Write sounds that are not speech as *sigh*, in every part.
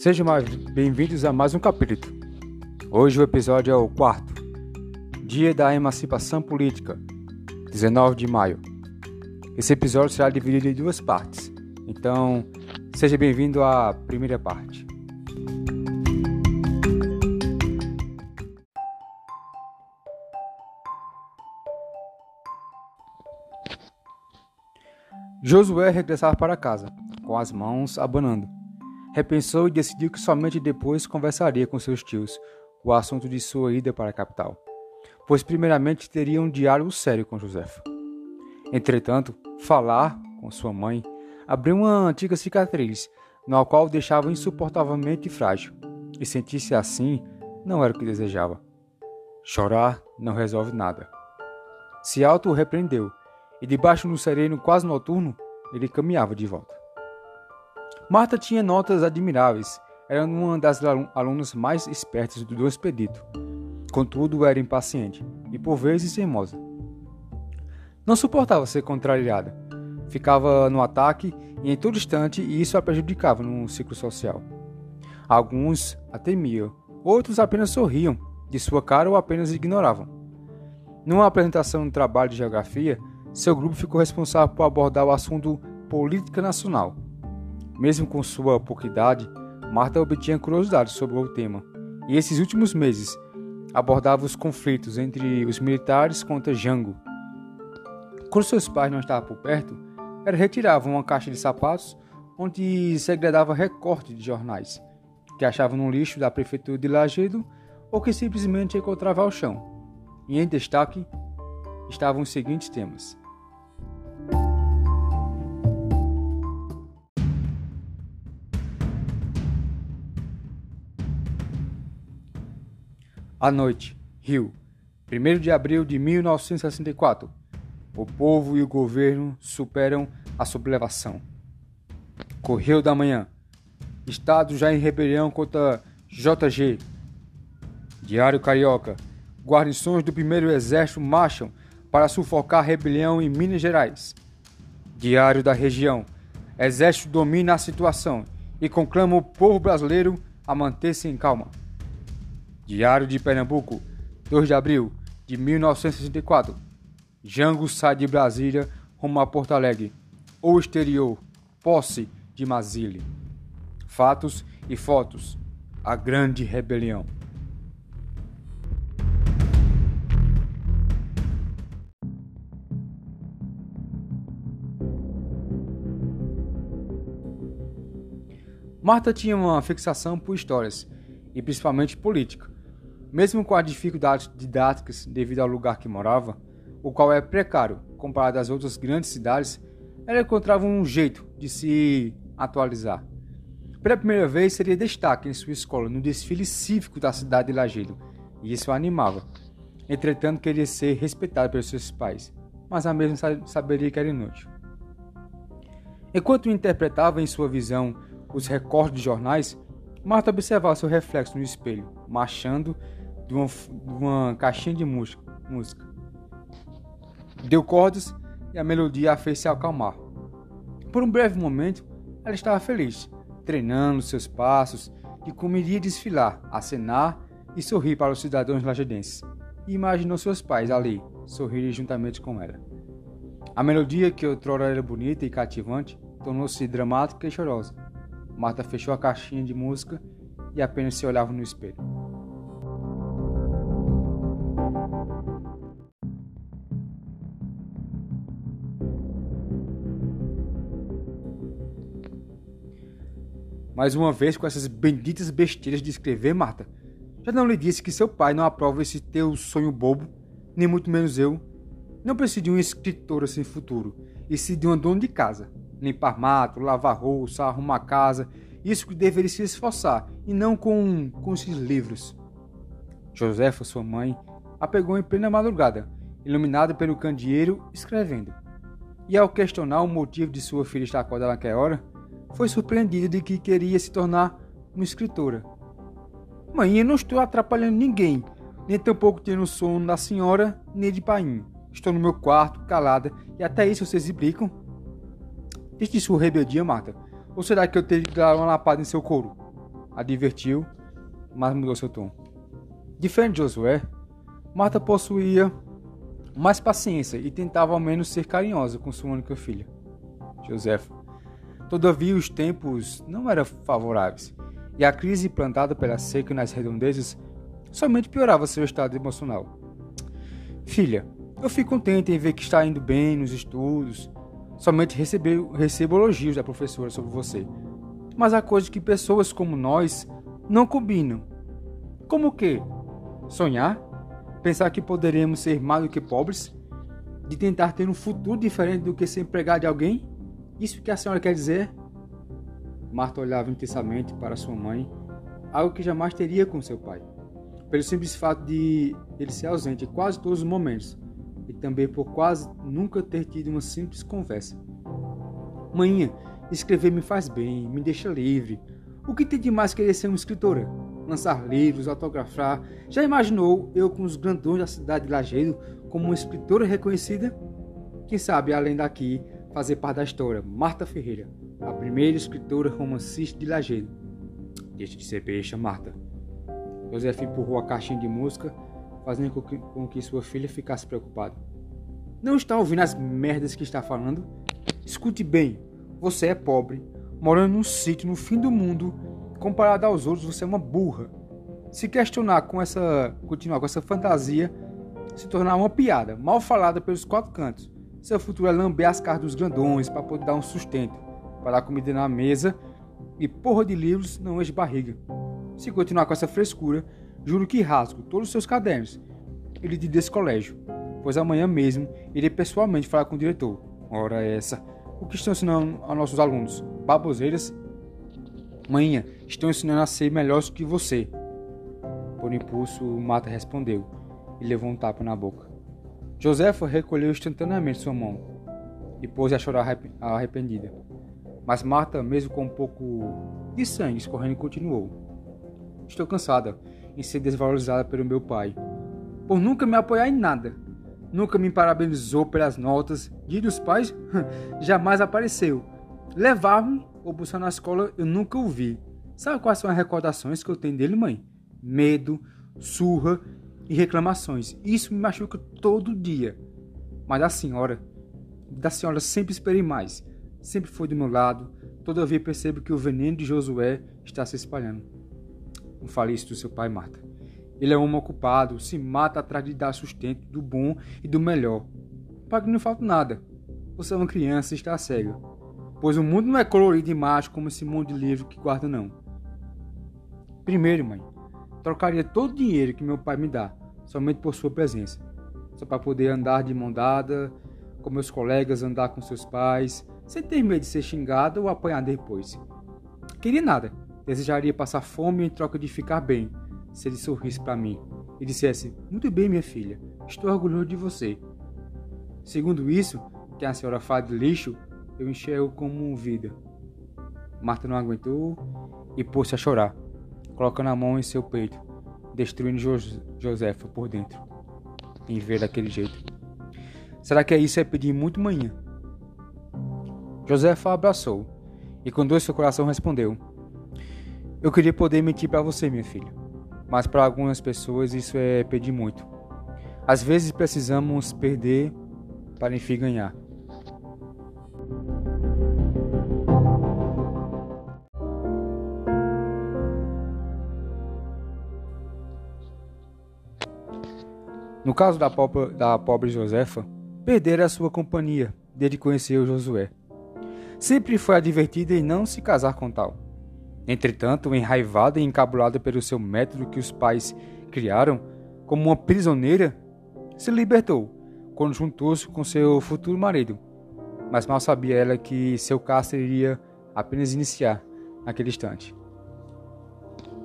Sejam bem-vindos a mais um capítulo. Hoje o episódio é o quarto, Dia da Emancipação Política, 19 de maio. Esse episódio será dividido em duas partes, então seja bem-vindo à primeira parte. Josué regressava para casa, com as mãos abanando repensou e decidiu que somente depois conversaria com seus tios o assunto de sua ida para a capital, pois primeiramente teria um diálogo sério com Josefa. Entretanto, falar com sua mãe abriu uma antiga cicatriz, no qual o deixava insuportavelmente frágil, e sentir-se assim não era o que desejava. Chorar não resolve nada. Se auto-repreendeu, e debaixo do sereno quase noturno, ele caminhava de volta. Marta tinha notas admiráveis, era uma das alunas mais espertas do expedito. Contudo, era impaciente e por vezes teimosa. Não suportava ser contrariada. Ficava no ataque e em todo instante e isso a prejudicava no ciclo social. Alguns a temiam, outros apenas sorriam de sua cara ou apenas ignoravam. Numa apresentação no trabalho de geografia, seu grupo ficou responsável por abordar o assunto política nacional mesmo com sua pouca idade, Marta obtinha curiosidade sobre o tema, e esses últimos meses abordava os conflitos entre os militares contra Jango. Quando seus pais não estavam por perto, ela retirava uma caixa de sapatos onde segredava recortes de jornais, que achava no lixo da prefeitura de Lagedo ou que simplesmente encontrava ao chão. E em destaque estavam os seguintes temas: À noite, Rio, 1 de abril de 1964. O povo e o governo superam a sublevação. Correio da Manhã. Estado já em rebelião contra JG. Diário Carioca. Guarnições do primeiro exército marcham para sufocar a rebelião em Minas Gerais. Diário da Região. Exército domina a situação e conclama o povo brasileiro a manter-se em calma. Diário de Pernambuco, 2 de abril de 1964. Jango sai de Brasília rumo a Porto Alegre. O exterior, posse de Mazile. Fatos e fotos. A Grande Rebelião. Marta tinha uma fixação por histórias, e principalmente política. Mesmo com as dificuldades didáticas devido ao lugar que morava, o qual é precário comparado às outras grandes cidades, ela encontrava um jeito de se atualizar. Pela primeira vez, seria destaque em sua escola no desfile cívico da cidade de Lajeado, e isso a animava. Entretanto, queria ser respeitada pelos seus pais, mas a mesma saberia que era inútil. Enquanto interpretava em sua visão os recortes de jornais, Marta observava seu reflexo no espelho, marchando de uma, de uma caixinha de música, música. Deu cordas e a melodia a fez se acalmar. Por um breve momento, ela estava feliz, treinando seus passos e como iria desfilar, acenar e sorrir para os cidadãos lajedenses. E imaginou seus pais ali, sorrirem juntamente com ela. A melodia, que outrora era bonita e cativante, tornou-se dramática e chorosa. Marta fechou a caixinha de música e apenas se olhava no espelho. Mais uma vez com essas benditas besteiras de escrever, Marta. Já não lhe disse que seu pai não aprova esse teu sonho bobo, nem muito menos eu. Não preciso de um escritor sem futuro, e sim de uma dona de casa. Limpar mato, lavar rouça, arrumar casa, isso que deveria se esforçar, e não com, com esses livros. Josefa, sua mãe, a pegou em plena madrugada, iluminada pelo candeeiro, escrevendo. E ao questionar o motivo de sua filha estar acordada naquela hora, foi surpreendido de que queria se tornar uma escritora. Mãe, eu não estou atrapalhando ninguém, nem tampouco tendo sono da senhora nem de pai. Estou no meu quarto, calada, e até isso vocês implicam? Desde sua rebeldia, Marta. Ou será que eu teria que dar uma lapada em seu couro? advertiu, mas mudou seu tom. Diferente de Josué, Marta possuía mais paciência e tentava ao menos ser carinhosa com sua única filha, Josefa. Todavia, os tempos não eram favoráveis e a crise plantada pela seca nas redondezas somente piorava seu estado emocional. Filha, eu fico contente em ver que está indo bem nos estudos. Somente recebo, recebo elogios da professora sobre você. Mas há coisas que pessoas como nós não combinam. Como o quê? Sonhar? Pensar que poderemos ser mais do que pobres? De tentar ter um futuro diferente do que ser empregado de alguém? Isso que a senhora quer dizer? Marta olhava intensamente para sua mãe, algo que jamais teria com seu pai pelo simples fato de ele ser ausente em quase todos os momentos e também por quase nunca ter tido uma simples conversa. Manhã, escrever me faz bem, me deixa livre. O que tem de mais querer ser uma escritora? Lançar livros, autografar. Já imaginou eu com os grandões da cidade de Lajeado como uma escritora reconhecida? Quem sabe, além daqui, fazer parte da história. Marta Ferreira, a primeira escritora romancista de Lajeado. Deixa de ser beixa, Marta. Joseph empurrou a caixinha de música, fazendo com que, com que sua filha ficasse preocupada. Não está ouvindo as merdas que está falando? Escute bem, você é pobre, morando num sítio no fim do mundo. Comparado aos outros, você é uma burra. Se questionar com essa, continuar com essa fantasia, se tornar uma piada, mal falada pelos quatro cantos. Seu futuro é lamber as caras dos grandões para poder dar um sustento, para dar comida na mesa e porra de livros não enche barriga. Se continuar com essa frescura, juro que rasgo todos os seus cadernos e lhe desse colégio, pois amanhã mesmo irei pessoalmente falar com o diretor. Ora essa, o que estão ensinando aos nossos alunos? Baboseiras? Manhã, estão ensinando a ser melhores que você. Por impulso, Mata respondeu e levou um tapa na boca. Josefa recolheu instantaneamente sua mão e pôs a chorar arrependida. Mas Marta, mesmo com um pouco de sangue escorrendo, continuou. Estou cansada em ser desvalorizada pelo meu pai, por nunca me apoiar em nada. Nunca me parabenizou pelas notas. Dia dos pais *laughs* jamais apareceu. Levar-me ou buscar na escola eu nunca o vi. Sabe quais são as recordações que eu tenho dele, mãe? Medo, surra e reclamações. Isso me machuca todo dia. Mas da senhora, da senhora sempre esperei mais. Sempre foi do meu lado. Todavia percebo que o veneno de Josué está se espalhando. Não fale isso do seu pai, Marta. Ele é um homem ocupado, se mata atrás de dar sustento do bom e do melhor. Para que não falta nada. Você é uma criança e está cega. Pois o mundo não é colorido e mágico como esse mundo de livro que guarda, não. Primeiro, mãe, trocaria todo o dinheiro que meu pai me dá, somente por sua presença. Só para poder andar de mão dada, com meus colegas, andar com seus pais, sem ter medo de ser xingado ou apanhado depois. Queria nada Desejaria passar fome em troca de ficar bem, se ele sorrisse para mim e dissesse: Muito bem, minha filha, estou orgulhoso de você. Segundo isso, que a senhora fala de lixo, eu enxergo como vida. Marta não aguentou e pôs-se a chorar, colocando a mão em seu peito, destruindo Jos Josefa por dentro, em ver daquele jeito. Será que é isso é pedir muito manhã? Josefa abraçou e com dor seu coração respondeu: eu queria poder mentir para você, minha filha, mas para algumas pessoas isso é pedir muito. Às vezes precisamos perder para enfim ganhar. No caso da pobre, da pobre Josefa, perdera a sua companhia desde que conheceu Josué. Sempre foi advertida em não se casar com tal Entretanto, enraivada e encabulada pelo seu método que os pais criaram, como uma prisioneira, se libertou quando juntou-se com seu futuro marido. Mas mal sabia ela que seu cárcere iria apenas iniciar naquele instante.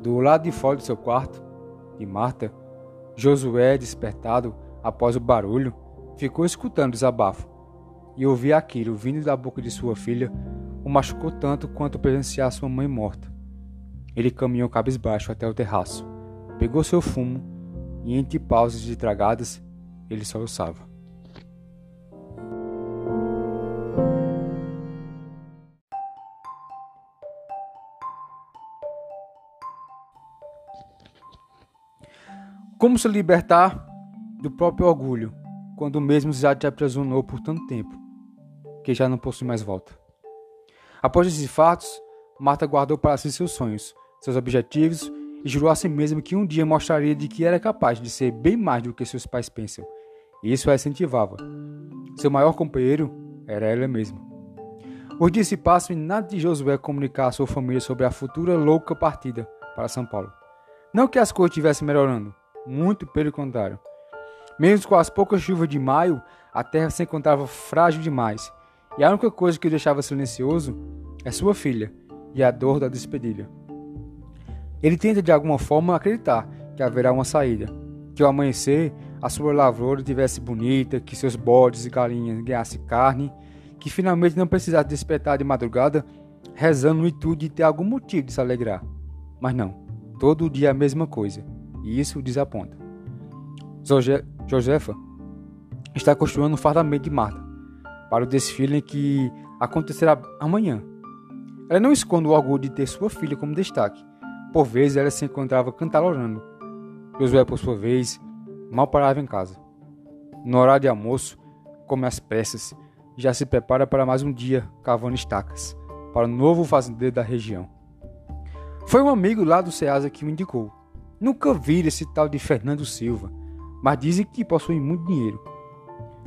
Do lado de fora do seu quarto, de Marta, Josué, despertado após o barulho, ficou escutando o desabafo e ouvia aquilo vindo da boca de sua filha o machucou tanto quanto presenciar sua mãe morta. Ele caminhou cabisbaixo até o terraço, pegou seu fumo e, entre pausas de tragadas, ele soluçava. Como se libertar do próprio orgulho, quando o mesmo já te aprisionou por tanto tempo, que já não possui mais volta? Após esses fatos, Marta guardou para si seus sonhos, seus objetivos e jurou a si mesma que um dia mostraria de que era capaz de ser bem mais do que seus pais pensam. E isso a incentivava. Seu maior companheiro era ela mesma. Os dias se passam e nada de Josué comunicar à sua família sobre a futura louca partida para São Paulo. Não que as coisas estivessem melhorando, muito pelo contrário. Mesmo com as poucas chuvas de maio, a terra se encontrava frágil demais, e a única coisa que o deixava silencioso é sua filha e a dor da despedida. Ele tenta de alguma forma acreditar que haverá uma saída, que ao amanhecer a sua lavoura estivesse bonita, que seus bodes e galinhas ganhassem carne, que finalmente não precisasse despertar de madrugada rezando no intuito de ter algum motivo de se alegrar. Mas não, todo dia a mesma coisa, e isso o desaponta. Josefa está construindo um fardamento de Marta para o desfile que acontecerá amanhã. Ela não esconde o orgulho de ter sua filha como destaque. Por vezes ela se encontrava cantarolando. Josué, por sua vez, mal parava em casa. No horário de almoço, come as pressas já se prepara para mais um dia cavando estacas para o novo fazendeiro da região. Foi um amigo lá do Ceasa que me indicou. Nunca vi esse tal de Fernando Silva, mas dizem que possui muito dinheiro.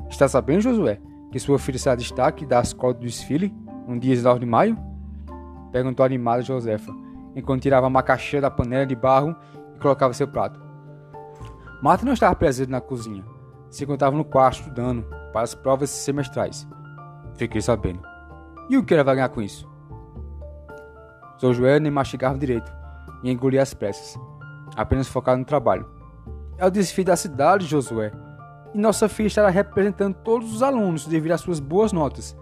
Está sabendo, Josué, que sua filha será destaque da escola do desfile, um dia 19 de maio? Perguntou animada Josefa, enquanto tirava a macaxeira da panela de barro e colocava seu prato. Marta não estava presente na cozinha. Se encontrava no quarto estudando para as provas semestrais. Fiquei sabendo. E o que ela vai ganhar com isso? Josué nem mastigava direito e engolia as pressas, apenas focado no trabalho. É o desfile da cidade, Josué, e nossa filha estará representando todos os alunos devido às suas boas notas.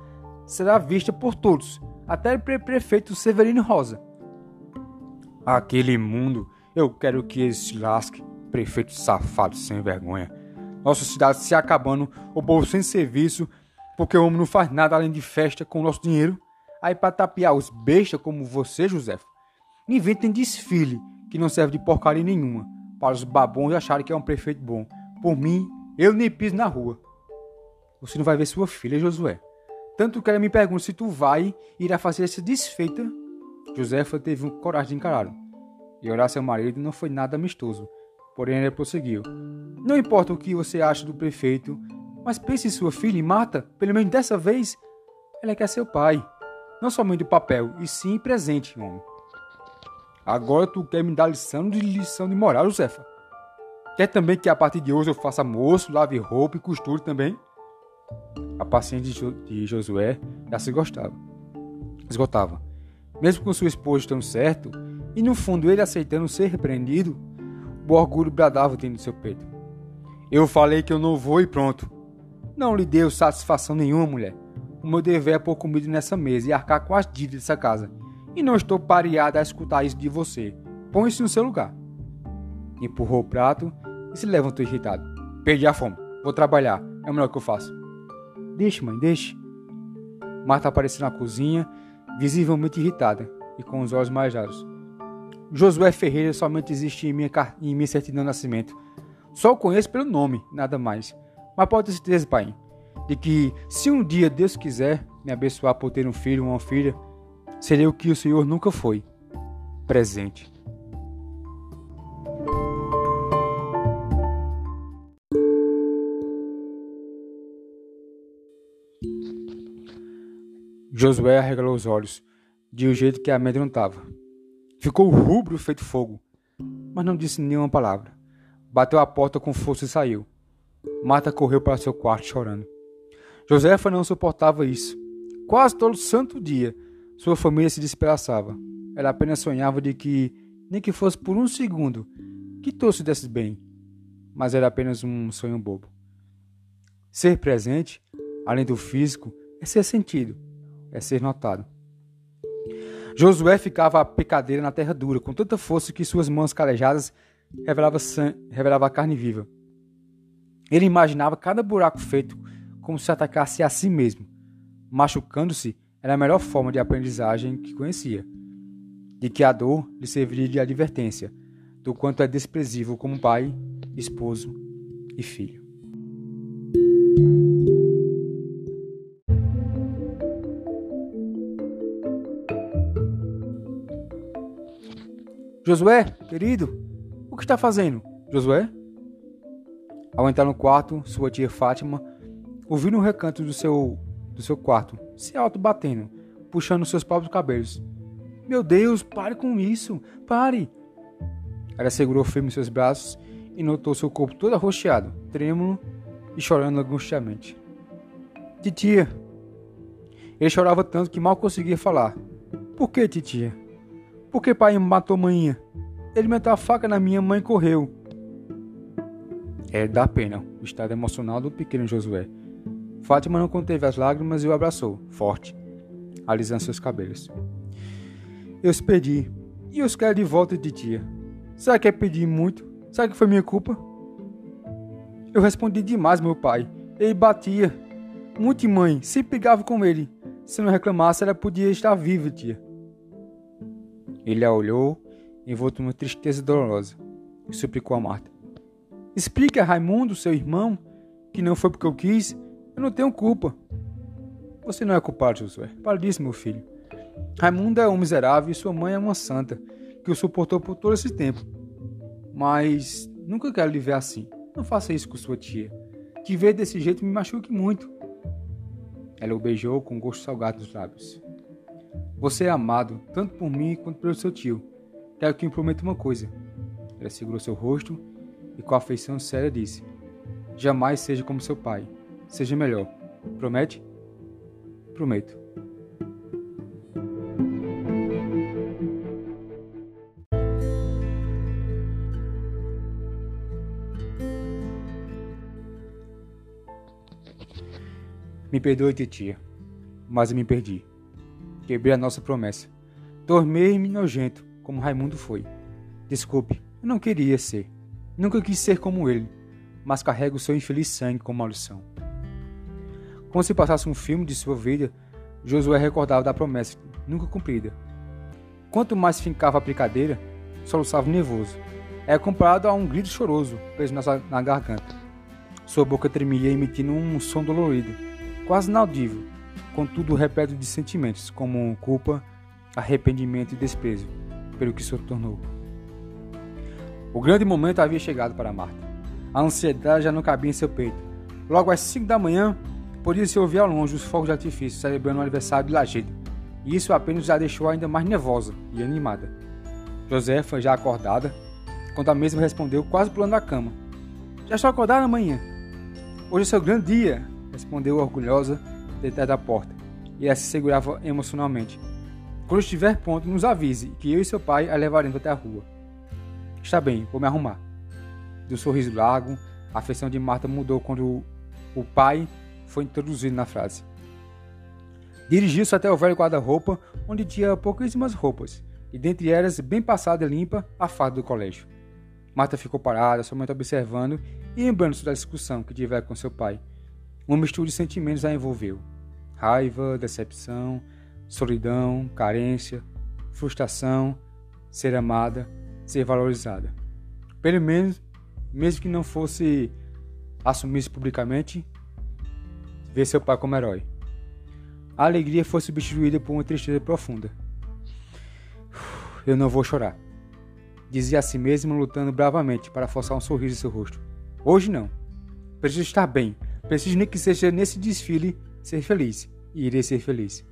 Será vista por todos, até o prefeito Severino Rosa. Aquele mundo, eu quero que ele se lasque, prefeito safado sem vergonha. Nossa cidade se acabando, o bolso sem serviço, porque o homem não faz nada além de festa com o nosso dinheiro. Aí para tapear os bestas como você, José, inventem desfile que não serve de porcaria nenhuma, para os babões acharem que é um prefeito bom. Por mim, eu nem piso na rua. Você não vai ver sua filha, Josué. Tanto que ela me pergunta se tu vai irá fazer essa desfeita. Josefa teve coragem de encará-lo. E orar seu marido não foi nada amistoso. Porém, ele prosseguiu. Não importa o que você acha do prefeito, mas pense em sua filha e mata, pelo menos dessa vez. Ela quer seu pai. Não somente o papel, e sim presente, homem. Agora tu quer me dar lição de lição de moral, Josefa? Quer também que a partir de hoje eu faça moço, lave roupa e costure também? A paciência de Josué já se gostava. Esgotava. Mesmo com sua esposa estando certo, e no fundo ele aceitando ser repreendido, o orgulho bradava dentro do seu peito. Eu falei que eu não vou e pronto. Não lhe deu satisfação nenhuma, mulher. O meu dever é pôr comida nessa mesa e arcar com as dívidas dessa casa. E não estou pareada a escutar isso de você. Põe-se no seu lugar. Empurrou o prato e se levantou irritado. Perdi a fome. Vou trabalhar. É o melhor que eu faço. Deixe, mãe, deixe. Marta apareceu na cozinha, visivelmente irritada e com os olhos marejados. Josué Ferreira somente existe em minha, em minha certidão de nascimento. Só o conheço pelo nome, nada mais. Mas pode ter certeza, pai, de que se um dia Deus quiser me abençoar por ter um filho ou uma filha, serei o que o Senhor nunca foi: presente. Josué arregalou os olhos, de um jeito que amedrontava. Ficou rubro feito fogo, mas não disse nenhuma palavra. Bateu a porta com força e saiu. Marta correu para seu quarto chorando. Josefa não suportava isso. Quase todo santo dia, sua família se despedaçava. Ela apenas sonhava de que, nem que fosse por um segundo, que todos se desse bem. Mas era apenas um sonho bobo. Ser presente, além do físico, é ser sentido é ser notado. Josué ficava a picadeira na terra dura, com tanta força que suas mãos calejadas revelavam, revelava a carne viva. Ele imaginava cada buraco feito como se atacasse a si mesmo. Machucando-se era a melhor forma de aprendizagem que conhecia, de que a dor lhe serviria de advertência, do quanto é desprezível como pai esposo e filho. Josué, querido, o que está fazendo? Josué? Ao entrar no quarto, sua tia Fátima ouviu no recanto do seu, do seu quarto, se auto-batendo, puxando seus próprios cabelos. Meu Deus, pare com isso! Pare! Ela segurou firme seus braços e notou seu corpo todo arroxeado, trêmulo e chorando angustiamente. Titia! Ele chorava tanto que mal conseguia falar. Por que, titia? Por que pai matou manhã? Ele meteu a faca na minha mãe e correu. É da pena o estado emocional do pequeno Josué. Fátima não conteve as lágrimas e o abraçou, forte, alisando seus cabelos. Eu os pedi, e os quero de volta de tia. Será que é pedir muito? Será que foi minha culpa? Eu respondi demais, meu pai. Ele batia. Muito mãe, sempre brigava com ele. Se não reclamasse, ela podia estar viva, tia. Ele a olhou, envolto numa tristeza dolorosa, e suplicou a Marta. Explique a Raimundo, seu irmão, que não foi porque eu quis. Eu não tenho culpa. Você não é culpado, Josué. Para disso, meu filho. Raimundo é um miserável e sua mãe é uma santa, que o suportou por todo esse tempo. Mas nunca quero lhe ver assim. Não faça isso com sua tia. Te ver desse jeito me machuque muito. Ela o beijou com gosto salgado nos lábios. Você é amado, tanto por mim quanto pelo seu tio. Quero que me prometa uma coisa. Ela segurou seu rosto e com afeição séria disse: Jamais seja como seu pai. Seja melhor. Promete? Prometo. Me perdoe, titia, mas eu me perdi. Quebrei a nossa promessa. Tornei-me nojento, como Raimundo foi. Desculpe, eu não queria ser. Nunca quis ser como ele, mas carrego seu infeliz sangue com maldição. Como se passasse um filme de sua vida, Josué recordava da promessa nunca cumprida. Quanto mais fincava a brincadeira, soluçava nervoso. Era comparado a um grito choroso preso na, na garganta. Sua boca tremia emitindo um som dolorido, quase inaudível, contudo repleto de sentimentos como culpa, arrependimento e desprezo pelo que se tornou. O grande momento havia chegado para Marta. A ansiedade já não cabia em seu peito. Logo às cinco da manhã, podia-se ouvir ao longe os fogos de artifício celebrando o aniversário de Lajedo, e isso apenas a deixou ainda mais nervosa e animada. Josefa, já acordada, quando a mesma respondeu, quase pulando da cama. Já estou acordada amanhã. Hoje é seu grande dia, respondeu orgulhosa detrás da porta, e ela se segurava emocionalmente. Quando estiver pronto, nos avise que eu e seu pai a levaremos até a rua. Está bem, vou me arrumar. Do sorriso largo, a afeição de Marta mudou quando o pai foi introduzido na frase. Dirigiu-se até o velho guarda-roupa, onde tinha pouquíssimas roupas, e dentre elas, bem passada e limpa, a farda do colégio. Marta ficou parada, somente observando e lembrando-se da discussão que tivera com seu pai. Uma mistura de sentimentos a envolveu: raiva, decepção, solidão, carência, frustração, ser amada ser valorizada. Pelo menos, mesmo que não fosse assumir-se publicamente, ver seu pai como herói. A alegria foi substituída por uma tristeza profunda. Eu não vou chorar, dizia a si mesmo, lutando bravamente para forçar um sorriso em seu rosto. Hoje não. Preciso estar bem. Preciso nem que seja nesse desfile ser feliz. E irei ser feliz.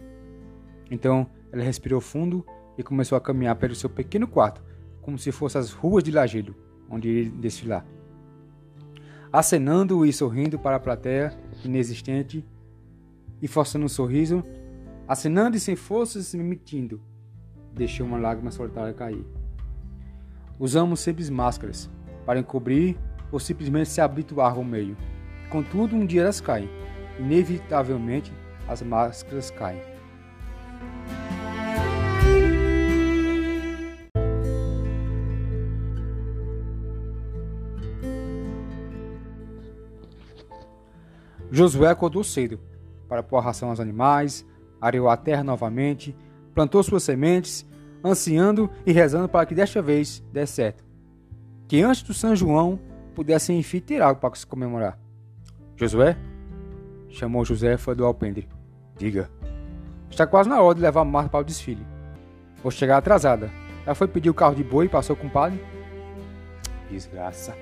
Então, ela respirou fundo e começou a caminhar pelo seu pequeno quarto, como se fossem as ruas de Lajedo, onde iria desfilar. Acenando e sorrindo para a plateia inexistente e forçando um sorriso, acenando e sem forças se emitindo, deixou uma lágrima solitária cair. Usamos simples máscaras para encobrir ou simplesmente se habituar ao meio. Contudo, um dia elas caem. Inevitavelmente, as máscaras caem. Josué acordou cedo para pôr ração aos animais, areou a terra novamente, plantou suas sementes, ansiando e rezando para que desta vez dê certo. Que antes do São João pudesse enfim tirar algo para se comemorar. Josué? Chamou Josefa do alpendre. Diga. Está quase na hora de levar Marta para o desfile. Vou chegar atrasada. Ela foi pedir o carro de boi e passou com o padre? Desgraça.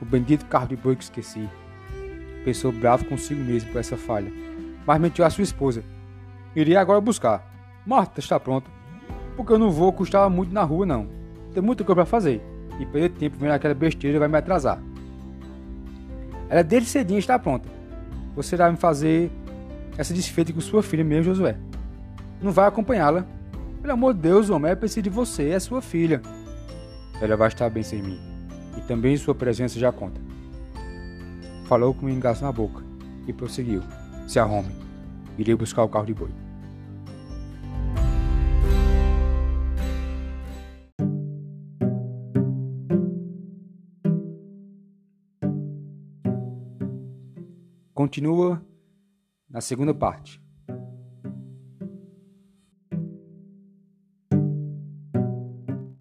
O bendito carro de boi que esqueci. Pensou bravo consigo mesmo por essa falha. Mas mentiu à sua esposa. Iria agora buscar. Marta está pronta. Porque eu não vou custar muito na rua, não. Tem muita coisa para fazer. E perder tempo vendo aquela besteira vai me atrasar. Ela desde cedinho está pronta. Você vai me fazer essa desfeita com sua filha mesmo, Josué. Não vai acompanhá-la. Pelo amor de Deus, homem, é preciso de você, é sua filha. Ela vai estar bem sem mim. E também sua presença já conta. Falou com um engaço na boca e prosseguiu. Se arrume. Irei buscar o carro de boi. Continua na segunda parte.